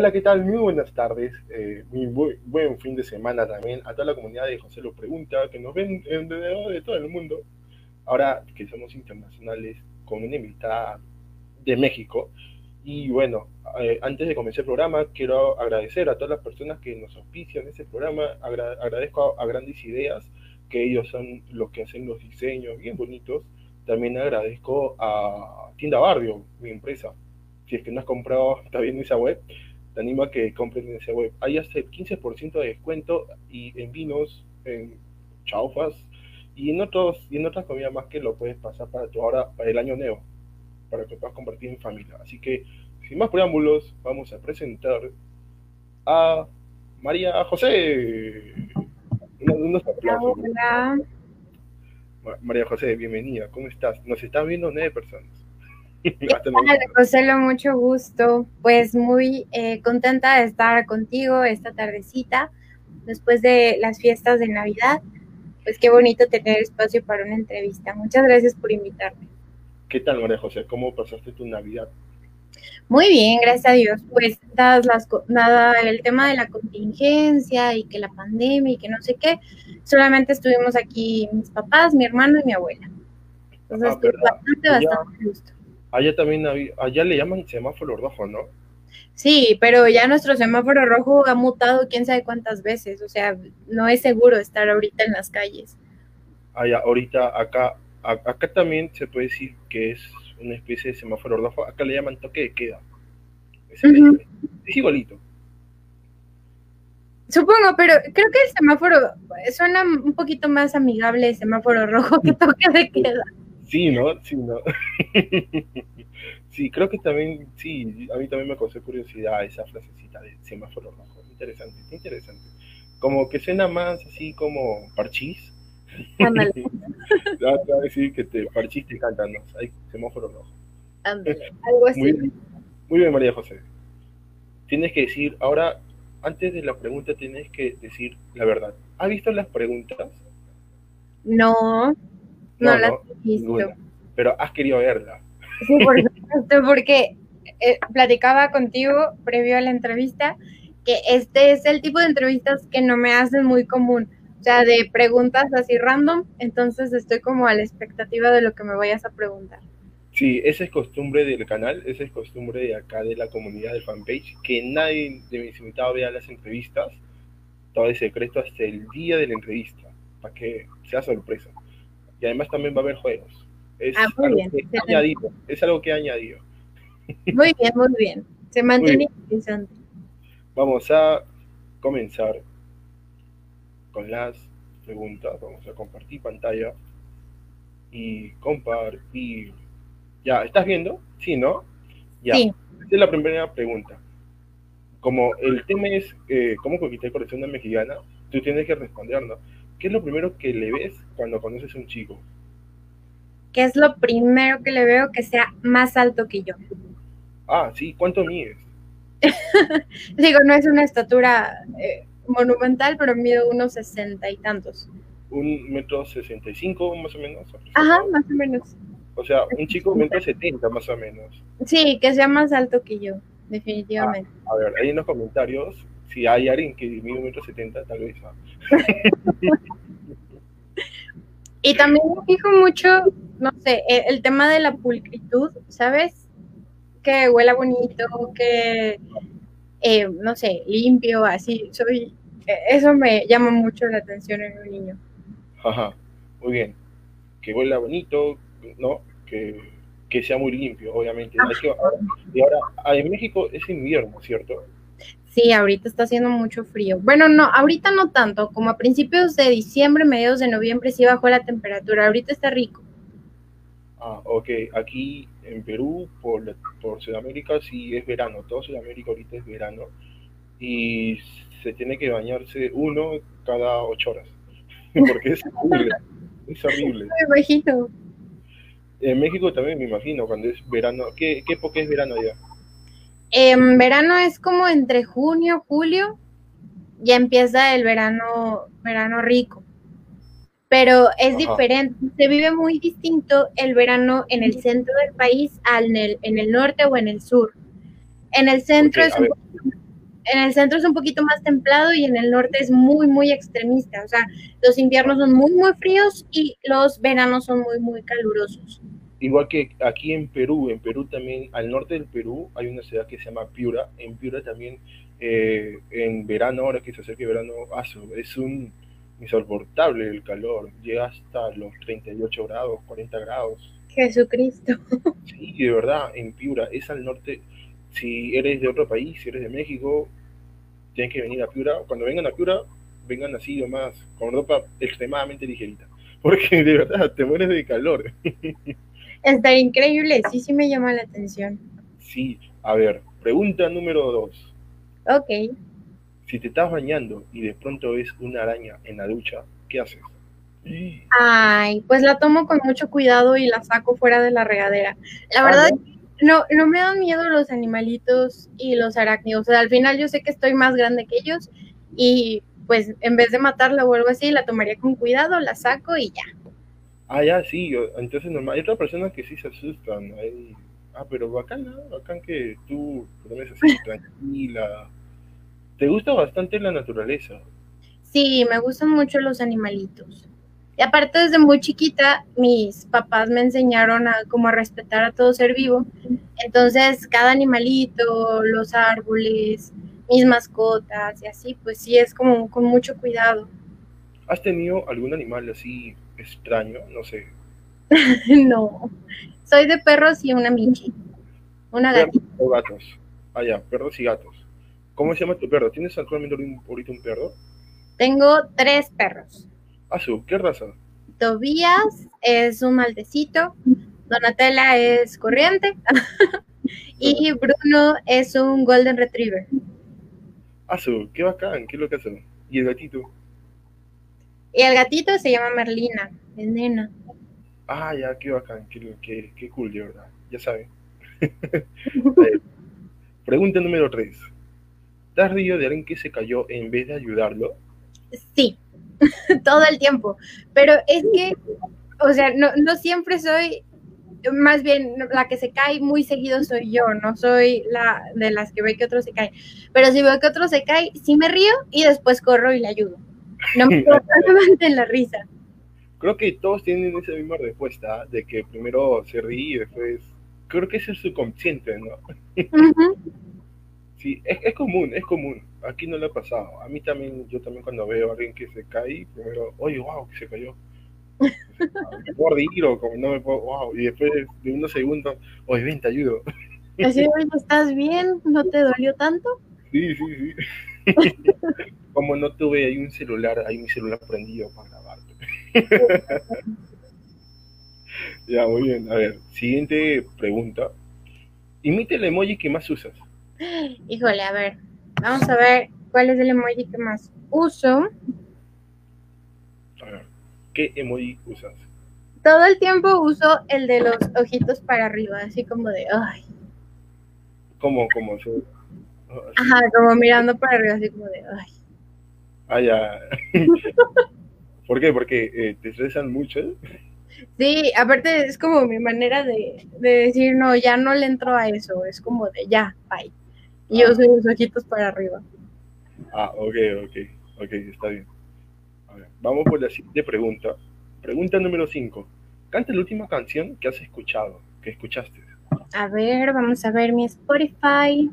Hola, ¿qué tal? Muy buenas tardes, eh, muy buen fin de semana también a toda la comunidad de José Lo Pregunta, que nos ven alrededor de todo el mundo. Ahora que somos internacionales, con una invitada de México. Y bueno, eh, antes de comenzar el programa, quiero agradecer a todas las personas que nos auspician ese programa. agradezco a, Grandes Ideas, que ellos son los que hacen los diseños bien bonitos. También agradezco a Tienda Barrio, mi empresa. Si es que no has comprado, está viendo esa web, te animo a que compren en esa web. Hay hasta el 15% de descuento y en vinos, en chaufas y en otros y en otras comidas más que lo puedes pasar para tu ahora para el año nuevo, para que puedas compartir en familia. Así que sin más preámbulos, vamos a presentar a María José. Hola. María José, bienvenida. ¿Cómo estás? Nos están viendo nueve personas. Hola, José, mucho gusto. Pues muy eh, contenta de estar contigo esta tardecita, después de las fiestas de Navidad. Pues qué bonito tener espacio para una entrevista. Muchas gracias por invitarme. ¿Qué tal, María José? ¿Cómo pasaste tu Navidad? Muy bien, gracias a Dios. Pues dadas las nada el tema de la contingencia y que la pandemia y que no sé qué, solamente estuvimos aquí mis papás, mi hermano y mi abuela. Entonces, ah, pues, bastante, bastante gusto. Allá también, allá le llaman semáforo rojo, ¿no? Sí, pero ya nuestro semáforo rojo ha mutado quién sabe cuántas veces, o sea, no es seguro estar ahorita en las calles. Allá, ahorita acá, acá también se puede decir que es una especie de semáforo rojo, acá le llaman toque de queda. Es, igualito. Supongo, pero creo que el semáforo suena un poquito más amigable el semáforo rojo que toque de queda. Sí, ¿no? Sí, ¿no? sí, creo que también, sí, a mí también me causó curiosidad esa frasecita de semáforo rojo. Interesante, interesante. Como que suena más así como parchís. Ándale. te a decir que te parchís te cantan, ¿no? Hay semáforo rojo. algo así. Muy bien, muy bien, María José. Tienes que decir, ahora, antes de la pregunta, tienes que decir la verdad. ¿Has visto las preguntas? No. No, las he visto. pero has querido verla. Sí, por supuesto, porque eh, platicaba contigo previo a la entrevista que este es el tipo de entrevistas que no me hacen muy común. O sea, de preguntas así random, entonces estoy como a la expectativa de lo que me vayas a preguntar. Sí, esa es costumbre del canal, esa es costumbre de acá de la comunidad del fanpage, que nadie de mis invitados vea las entrevistas, todo es secreto hasta el día de la entrevista, para que sea sorpresa y además también va a haber juegos. Es, ah, algo, bien, que añadido, es algo que he añadido. Muy bien, muy bien. Se mantiene interesante. Vamos a comenzar con las preguntas. Vamos a compartir pantalla y compartir. Ya, ¿estás viendo? Sí, ¿no? Ya. Sí. Esta es la primera pregunta. Como el tema es eh, cómo conquistar el corazón de mexicana, tú tienes que responder, ¿no? ¿Qué es lo primero que le ves cuando conoces a un chico? ¿Qué es lo primero que le veo que sea más alto que yo? Ah, sí, ¿cuánto mides? Digo, no es una estatura eh, monumental, pero mido unos sesenta y tantos. Un metro sesenta y cinco, más o menos. Ajá, más o menos. O sea, un chico metro setenta, más o menos. Sí, que sea más alto que yo, definitivamente. Ah, a ver, ahí en los comentarios si hay alguien que mide un metro setenta, tal vez. y también me fijo mucho, no sé, e, el, tema de la pulcritud, ¿sabes? Que huela bonito, que, eh, no sé, limpio, así. Soy, e, eso me llama mucho la atención en un niño. Ajá, muy bien. Que huela bonito, ¿no? Que, que sea muy limpio, obviamente. y ahora, en México es invierno, ¿cierto? Sí, ahorita está haciendo mucho frío. Bueno, no, ahorita no tanto, como a principios de diciembre, mediados de noviembre sí bajó la temperatura, ahorita está rico. Ah, ok, aquí en Perú, por, por Sudamérica, sí es verano, todo Sudamérica ahorita es verano y se tiene que bañarse uno cada ocho horas, porque es horrible, es horrible. Imagino. En México también me imagino, cuando es verano, ¿qué, qué época es verano allá? En verano es como entre junio, julio, ya empieza el verano, verano rico. Pero es diferente, se vive muy distinto el verano en el centro del país al en el, norte o en el sur. En el centro es un en el centro es un poquito más templado y en el norte es muy, muy extremista. O sea, los inviernos son muy, muy fríos y los veranos son muy, muy calurosos. Igual que aquí en Perú, en Perú también, al norte del Perú hay una ciudad que se llama Piura. En Piura también, eh, en verano, ahora que se acerca el verano, es un insoportable el calor. Llega hasta los 38 grados, 40 grados. Jesucristo. Sí, de verdad, en Piura, es al norte. Si eres de otro país, si eres de México, tienes que venir a Piura. Cuando vengan a Piura, vengan así más con ropa extremadamente ligerita. Porque de verdad te mueres de calor. Está increíble, sí, sí me llama la atención. Sí, a ver, pregunta número dos. Ok. Si te estás bañando y de pronto ves una araña en la ducha, ¿qué haces? Ay, pues la tomo con mucho cuidado y la saco fuera de la regadera. La verdad, no, no me dan miedo los animalitos y los arácnidos. O sea, al final yo sé que estoy más grande que ellos y pues en vez de matarla o algo así, la tomaría con cuidado, la saco y ya. Ah, ya, sí, entonces normal. Hay otras personas que sí se asustan. Ah, pero bacán, ¿no? Bacán que tú pones así tranquila. ¿Te gusta bastante la naturaleza? Sí, me gustan mucho los animalitos. Y aparte desde muy chiquita, mis papás me enseñaron a como a respetar a todo ser vivo. Entonces, cada animalito, los árboles, mis mascotas y así, pues sí es como con mucho cuidado. ¿Has tenido algún animal así extraño, no sé. no, soy de perros y una Michi, una gatita. O gatos. Ah, ya, perros y gatos. ¿Cómo se llama tu perro? ¿Tienes actualmente ahorita un perro? Tengo tres perros. Azul, ¿qué raza? Tobías es un maldecito, Donatella es corriente y Bruno es un golden retriever. Azul, qué bacán, qué es lo que hacen. ¿Y el gatito? Y el gatito se llama Merlina, es nena. Ah, ya, qué bacán, qué, qué, qué cool, de verdad. Ya saben. Pregunta número 3. ¿Te has de alguien que se cayó en vez de ayudarlo? Sí, todo el tiempo. Pero es que, o sea, no, no siempre soy, más bien la que se cae muy seguido soy yo, no soy la de las que ve que otro se cae. Pero si veo que otro se cae, sí me río y después corro y le ayudo. No me en la risa. Creo que todos tienen esa misma respuesta, de que primero se ríe y después... Creo que ese es su consciente, ¿no? sí, es, es, común, es común. Aquí no le ha pasado. A mí también, yo también cuando veo a alguien que se cae, primero, oye, wow, que se cayó. me puedo reír o como no me puedo, wow. Y después de unos segundos, oye, ven, te ayudo. Así, ¿estás bien? ¿No te dolió tanto? Sí, sí, sí. Como no tuve ahí un celular, hay mi celular prendido para grabarte. ya, muy bien. A ver, siguiente pregunta. Imite el emoji que más usas. Híjole, a ver. Vamos a ver cuál es el emoji que más uso. A ver, ¿qué emoji usas? Todo el tiempo uso el de los ojitos para arriba, así como de, ay. ¿Cómo, cómo? Ajá, como mirando para arriba, así como de, ay. Ah, ya. ¿Por qué? Porque eh, te estresan mucho. Sí, aparte es como mi manera de, decir, no, ya no le entro a eso, es como de, ya, bye. Y yo ah. soy los ojitos para arriba. Ah, ok, ok, ok, está bien. A ver, vamos por la siguiente pregunta. Pregunta número 5. Canta la última canción que has escuchado, que escuchaste. A ver, vamos a ver mi Spotify.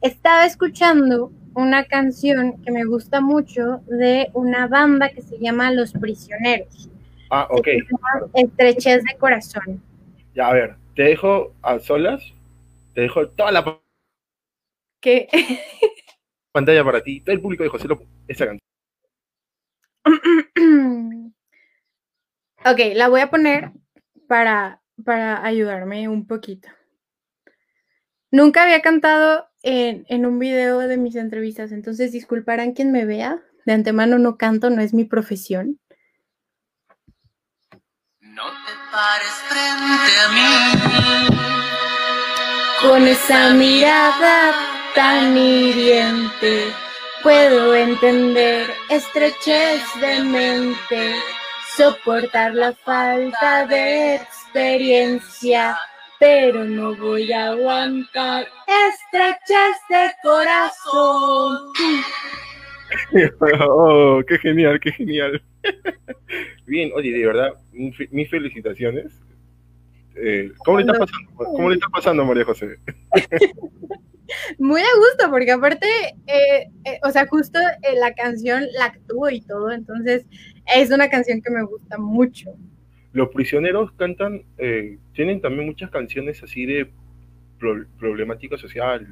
Estaba escuchando una canción que me gusta mucho de una banda que se llama Los Prisioneros. Ah, ok. Estrechez de corazón. Ya, a ver, te dejo a solas, te dejo toda la ¿Qué? pantalla para ti, todo el público de José López, esa canción. ok, la voy a poner para, para ayudarme un poquito. Nunca había cantado en, un video de mis entrevistas, entonces disculparán quien me vea. De antemano no canto, no es mi profesión. No te pares frente a mí. Con esa mirada tan hiriente, puedo entender estrechez de mente, soportar la falta de experiencia pero no voy a aguantar estreches de corazón. oh, qué genial, qué genial. Bien, oye, de verdad, mis felicitaciones. Eh, ¿cómo, le está pasando, ¿Cómo le está pasando, María José? Muy a gusto, porque aparte, eh, eh, o sea, justo la canción la actúo y todo, entonces es una canción que me gusta mucho. Los prisioneros cantan, tienen también muchas canciones así de problemática social.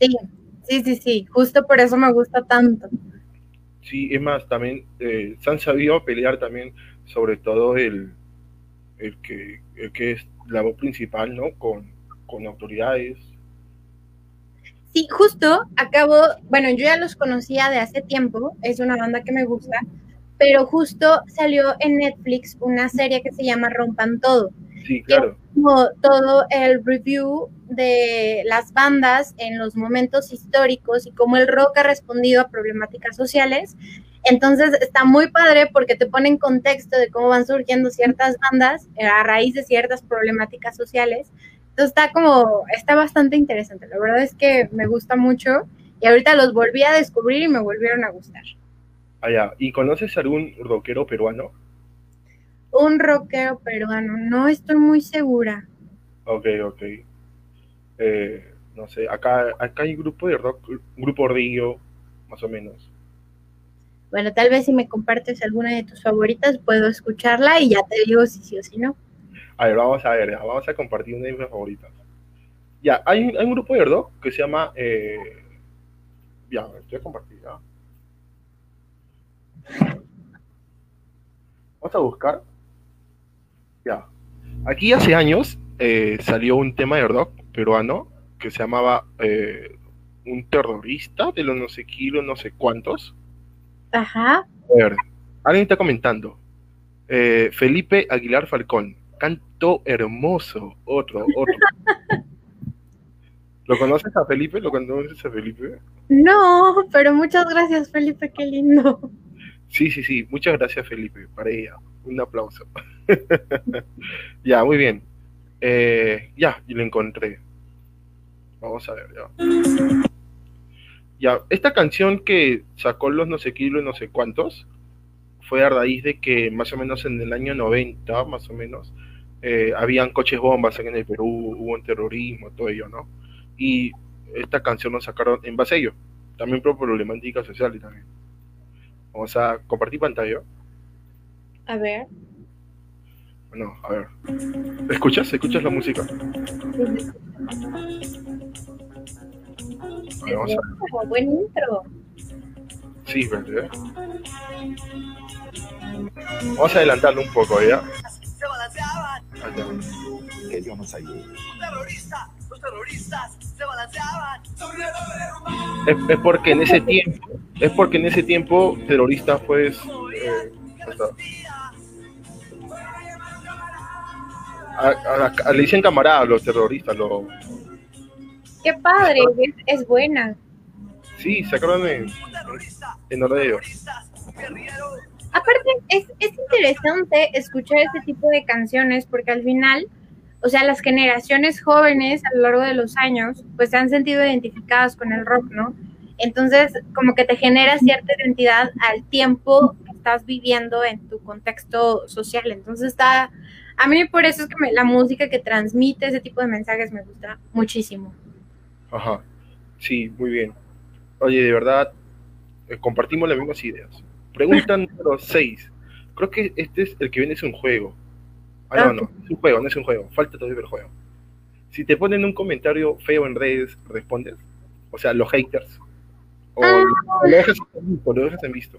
Sí, sí, sí, sí, justo por eso me gusta tanto. Sí, es más, también se han sabido pelear también, sobre todo el, el que, que es la voz principal, ¿no? Con, con autoridades. Sí, justo acabo, bueno, yo ya los conocía de hace tiempo, es una banda que me gusta, pero justo salió en Netflix una serie que se llama Rompan Todo. Sí, claro. Como todo el review de las bandas en los momentos históricos y cómo el rock ha respondido a problemáticas sociales. Entonces está muy padre porque te pone en contexto de cómo van surgiendo ciertas bandas a raíz de ciertas problemáticas sociales. Entonces está como, está bastante interesante. La verdad es que me gusta mucho y ahorita los volví a descubrir y me volvieron a gustar. Ya. ¿Y conoces algún rockero peruano? Un rockero peruano, no estoy muy segura. Ok, ok. Eh, no sé, acá, acá hay un grupo de rock, grupo río, más o menos. Bueno, tal vez si me compartes alguna de tus favoritas, puedo escucharla y ya te digo si sí o si no. A ver, vamos a ver, vamos a compartir una de mis favoritas. Ya, hay, un grupo de rock que se llama. Eh, ya, estoy a compartir ya. Vamos a buscar. Ya. Aquí hace años eh, salió un tema de rock peruano que se llamaba eh, Un terrorista de los no sé kilos, no sé cuántos. Ajá. A ver, alguien está comentando. Eh, Felipe Aguilar Falcón, canto hermoso. Otro, otro. ¿Lo conoces a Felipe? ¿Lo conoces a Felipe? No, pero muchas gracias, Felipe, qué lindo. Sí, sí, sí, muchas gracias, Felipe, para ella. Un aplauso. ya, muy bien. Eh, ya, y lo encontré. Vamos a ver, ya. Ya, esta canción que sacó los no sé kilos, no sé cuántos, fue a raíz de que más o menos en el año 90, más o menos, eh, habían coches bombas en el Perú, hubo un terrorismo, todo ello, ¿no? Y esta canción la sacaron en base a ello, también por problemática social y también. Vamos a compartir pantalla. A ver. Bueno, a ver. ¿Escuchas? ¿Escuchas la música? vamos a... buen intro. Sí, ¿verdad? Vamos a adelantarlo un poco, ¿ya? Se balanceaban. Que Dios nos ayude. Terrorista, los terroristas se balanceaban. Es, es, porque en ese tiempo, es porque en ese tiempo terrorista pues eh, a, a, a, le dicen camarada a los terroristas, lo, Qué padre, es, es buena. Sí, sacaron en, en Oreo. Aparte, es, es interesante escuchar este tipo de canciones porque al final, o sea, las generaciones jóvenes a lo largo de los años, pues se han sentido identificadas con el rock, ¿no? Entonces, como que te genera cierta identidad al tiempo que estás viviendo en tu contexto social. Entonces está, a mí por eso es que me, la música que transmite ese tipo de mensajes me gusta muchísimo. Ajá, sí, muy bien. Oye, de verdad, eh, compartimos las mismas ideas. Pregunta número 6. Creo que este es el que viene, es un juego. Ah, no, no, es un juego, no es un juego. Falta todavía el juego. Si te ponen un comentario feo en redes, ¿respondes? O sea, los haters. O, Ah. lo, dejas en visto, lo dejas en visto.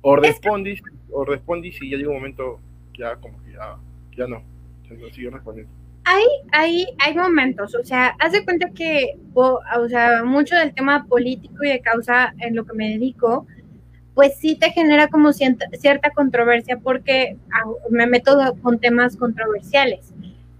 O respondes, o respondes y ya llega un momento, ya como que ya, ya no. Entonces sigue respondiendo. Hay, hay, hay momentos, o sea, haz de cuenta que, o, o sea, mucho del tema político y de causa en lo que me dedico, pues sí te genera como cierta, controversia porque ah, me meto con temas controversiales.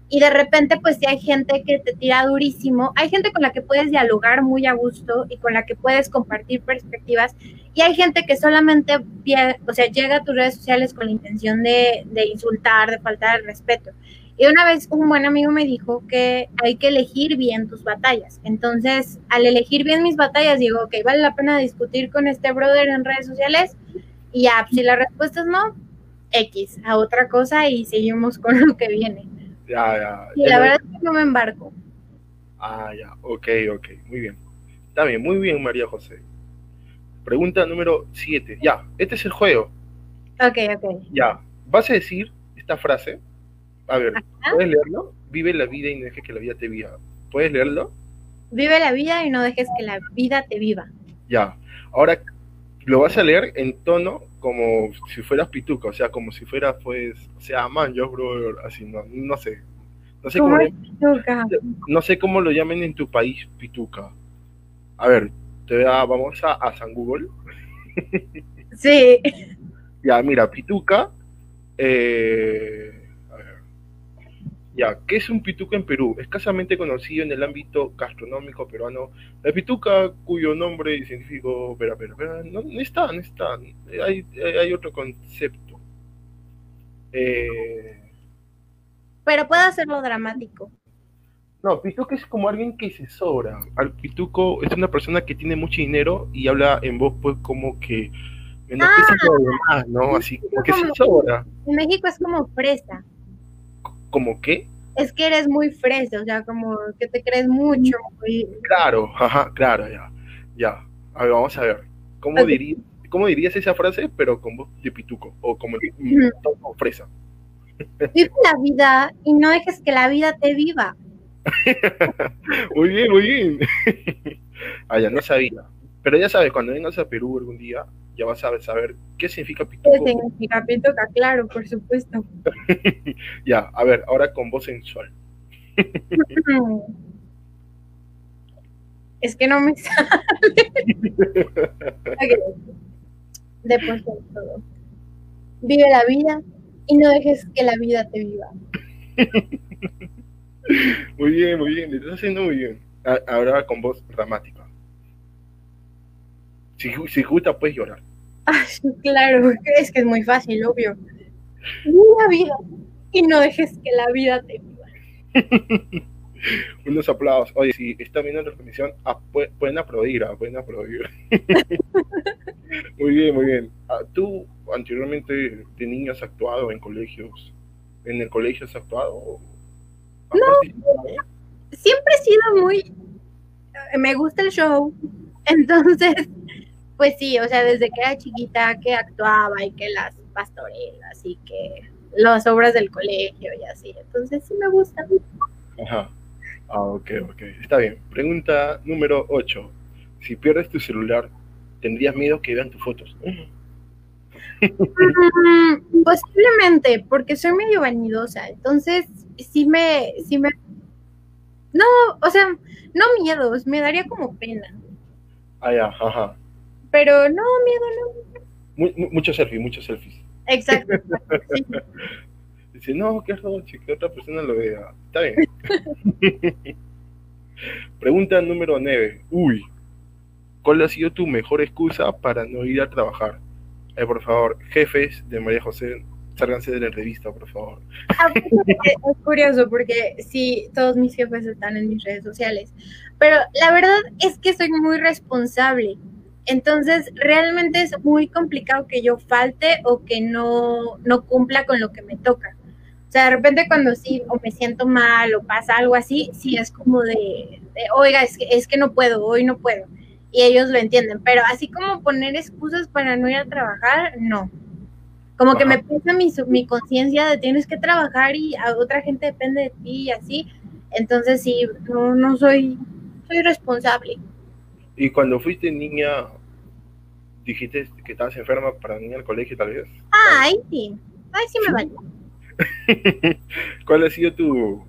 Y de repente, pues sí hay gente que te tira durísimo, hay gente con la que puedes dialogar muy a gusto y con la que puedes compartir perspectivas, y hay gente que solamente, o sea, llega a tus redes sociales con la intención de, de insultar, de faltar el respeto. Y una vez un buen amigo me dijo que hay que elegir bien tus batallas. Entonces, al elegir bien mis batallas, digo, ok, vale la pena discutir con este brother en redes sociales. Y ya, si la respuesta es no, X, a otra cosa y seguimos con lo que viene. Ya, ya. Y ya la verdad es que no me embarco. Ah, ya. Ok, ok. Muy bien. Está bien, muy bien, María José. Pregunta número 7. Ya, este es el juego. Ok, ok. Ya. Vas a decir esta frase. A ver, Ajá. ¿puedes leerlo? Vive la vida y no dejes que la vida te viva. ¿Puedes leerlo? Vive la vida y no dejes que la vida te viva. Ya. Ahora lo vas a leer en tono como si fueras pituca, o sea, como si fueras, pues, o sea, man, yo, bro, así, no, no sé. No sé cómo, ¿Cómo no sé cómo lo llamen en tu país, pituca. A ver, te da- vamos a, a San Google. Sí. Ya, mira, pituca. eh, a. Ya, ¿qué es un pituca en Perú? Escasamente conocido en el ámbito gastronómico peruano. La pituca, cuyo nombre científico, espera, espera, espera, no, no está, no está. Hay, hay otro concepto. Eh, Pero puedo hacerlo dramático. no, pituca es como alguien que se sobra. Al pituco es una persona que tiene mucho dinero y habla en voz, pues, como que menosprecia a los demás, ¿no? Así como que se sobra. En México es como fresa. ¿Como qué? Es que eres muy fresa, o sea, como que te crees mucho. muy- Claro, ajá, claro, ya. Ya. A ver, vamos a ver. ¿Cómo, dirí- ¿Cómo dirías esa frase, pero con voz de pituco? O como mm, fresa. Vive la vida y no dejes que la vida te viva. Muy bien, muy bien. ah, ya no sabía. Pero ya sabes, cuando vengas a Perú algún día, ya vas a saber qué significa ¿Qué pituco. significa pituca? Claro, por supuesto. Ya, a ver, ahora con voz sensual. Es que no me sale. Después de todo. Vive la vida y no dejes que la vida te viva. Muy bien, muy bien, lo estás haciendo muy bien. Ahora con voz dramática. Si, si gusta, puedes llorar. Claro, es que es muy fácil, obvio. Vive la vida y no dejes que la vida te viva. Unos aplausos. Oye, si están viendo la transmisión, ah, pu- pueden aplaudir, ah, pueden aplaudir. muy bien, muy bien. Ah, ¿Tú anteriormente de niño has actuado en colegios? ¿En el colegio has actuado? ¿Has participado? Siempre he sido muy... Me gusta el show, entonces, pues sí, o sea, desde que era chiquita que actuaba y que las pastorelas y que las obras del colegio y así, entonces sí me gusta. Ajá. Ah, ok, ok. Está bien. Pregunta número 8. Si pierdes tu celular, ¿tendrías miedo que vean tus fotos? Mm, posiblemente, porque soy medio vanidosa, entonces sí me, sí me, no, o sea, no miedos, me daría como pena, Ah, ya, ajá. Pero no, miedo no, Mu- mu- muchos selfies, muchos selfies. exacto, sí. Dice, no, qué roche, que otra persona lo vea. Está bien. Pregunta número 9. Uy, ¿cuál ha sido tu mejor excusa para no ir a trabajar? Eh, por favor, jefes de María José, sálganse de la entrevista, por favor. Ah, pues, Es es curioso porque sí, todos mis jefes están en mis redes sociales, pero la verdad es que soy muy responsable. Entonces, realmente es muy complicado que yo falte o que no, no cumpla con lo que me toca. O sea, de repente cuando sí, o me siento mal o pasa algo así, sí es como de, de, oiga, es que, es que no puedo, hoy no puedo. Y ellos lo entienden, pero así como poner excusas para no ir a trabajar, no. Como que me pesa mi, mi conciencia de tienes que trabajar y a otra gente depende de ti y así. Entonces sí, no, no soy, soy responsable. Y cuando fuiste niña, dijiste que estabas enferma para no ir al colegio, tal vez. Ah, ahí sí, ahí sí me vale. ¿Cuál ha sido tu,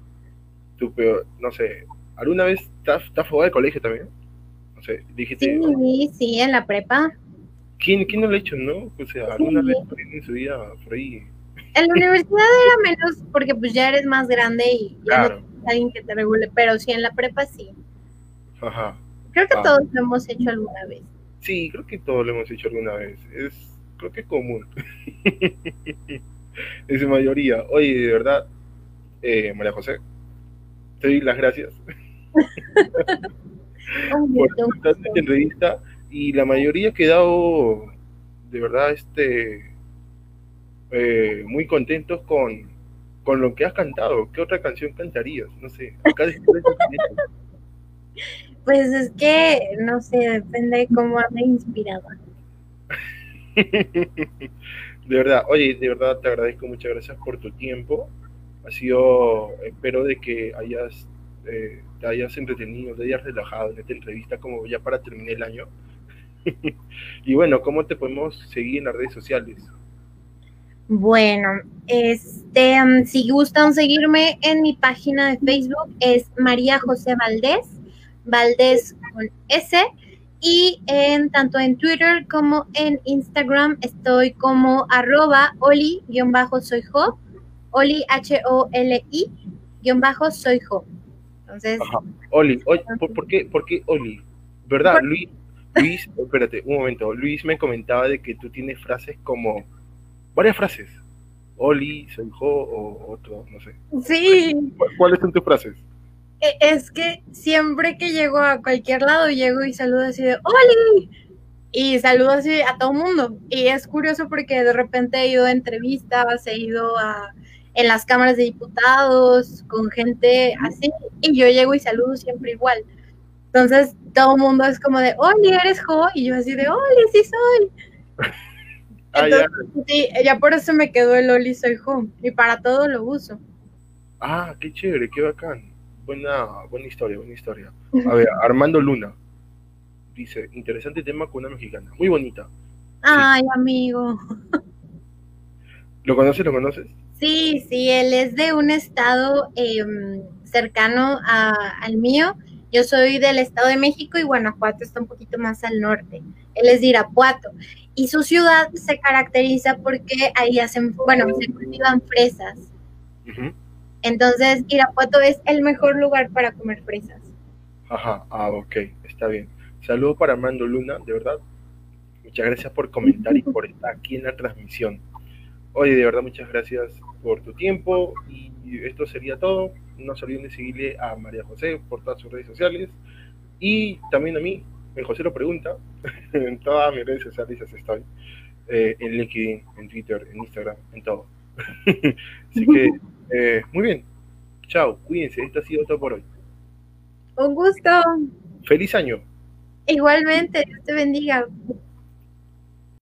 tu peor, no sé, alguna vez has fugado del colegio también? No sé, dijiste, Sí, sí, en la prepa. ¿quién, ¿quién no lo ha hecho, no? O sea, alguna vez por ahí en su vida, por ahí. En la universidad era menos porque pues ya eres más grande y ya Claro. no tienes alguien que te regule, pero sí en la prepa sí. Ajá. Creo que Ah. todos lo hemos hecho alguna vez. Sí, creo que todos lo hemos hecho alguna vez. Es, creo que común. en su mayoría. Oye, de verdad, eh, María José. Te doy las gracias por entrevista y la mayoría ha quedado de verdad este eh, muy contentos con, con lo que has cantado. ¿Qué otra canción cantarías? No sé, acá después Pues es que, no sé, depende de cómo ande inspirada. De verdad, oye, de verdad te agradezco, muchas gracias por tu tiempo. Ha sido, espero de que hayas, eh, te hayas entretenido, te hayas relajado en esta entrevista como ya para terminar el año. y bueno, ¿cómo te podemos seguir en las redes sociales? Bueno, este, um, si gustan seguirme en mi página de Facebook es María José Valdés, Valdés con S, y en tanto en Twitter como en Instagram estoy como arroba oli-soyjo, oli H-O-L-I, guion bajo soyjo. Entonces, Ajá. Oli, ¿por, por qué, ¿por qué Oli? ¿Verdad? Por- Luis, Luis, espérate, un momento. Luis me comentaba de que tú tienes frases como, varias frases. Oli, soy jo o otro, no sé. sí, ¿Cu- ¿Cuáles son tus frases? E- Es que siempre que llego a cualquier lado, llego y saludo así de ¡Oli! Y saludo así a todo mundo. Y es curioso porque de repente he ido a entrevistas, he ido a en las cámaras de diputados, con gente así, y yo llego y saludo siempre igual. Entonces todo el mundo es como de, Oli, eres Jo, y yo así de, Oli, sí soy. Ah, ya. Sí, ya por eso me quedó el Oli, soy Jo, y para todo lo uso. Ah, qué chévere, qué bacán. Buena, buena historia, buena historia. A ver, Armando Luna dice, interesante tema con una mexicana. Muy bonita. Ay, amigo. ¿Lo conoces? ¿Lo conoces? Sí, sí, él es de un estado em, cercano a- al mío. Yo soy del Estado de México y Guanajuato está un poquito más al norte. Él es de Irapuato. Y su ciudad se caracteriza porque ahí hacen, bueno, se cultivan fresas. Ujú. Entonces, Irapuato es el mejor lugar para comer fresas. Ajá, ah, ok, está bien. Saludos para Armando Luna, de verdad. Muchas gracias por comentar y por estar aquí en la transmisión. Oye, de verdad, muchas gracias por tu tiempo y esto sería todo. No se olviden de seguirle a María José por todas sus redes sociales y también a mí, en José lo pregunta, en todas mis redes sociales estoy, eh, en LinkedIn, en Twitter, en Instagram, en todo. Así que, eh, muy bien. Chao, cuídense, esto ha sido todo por hoy. Un gusto. Feliz año. Igualmente, Dios te bendiga.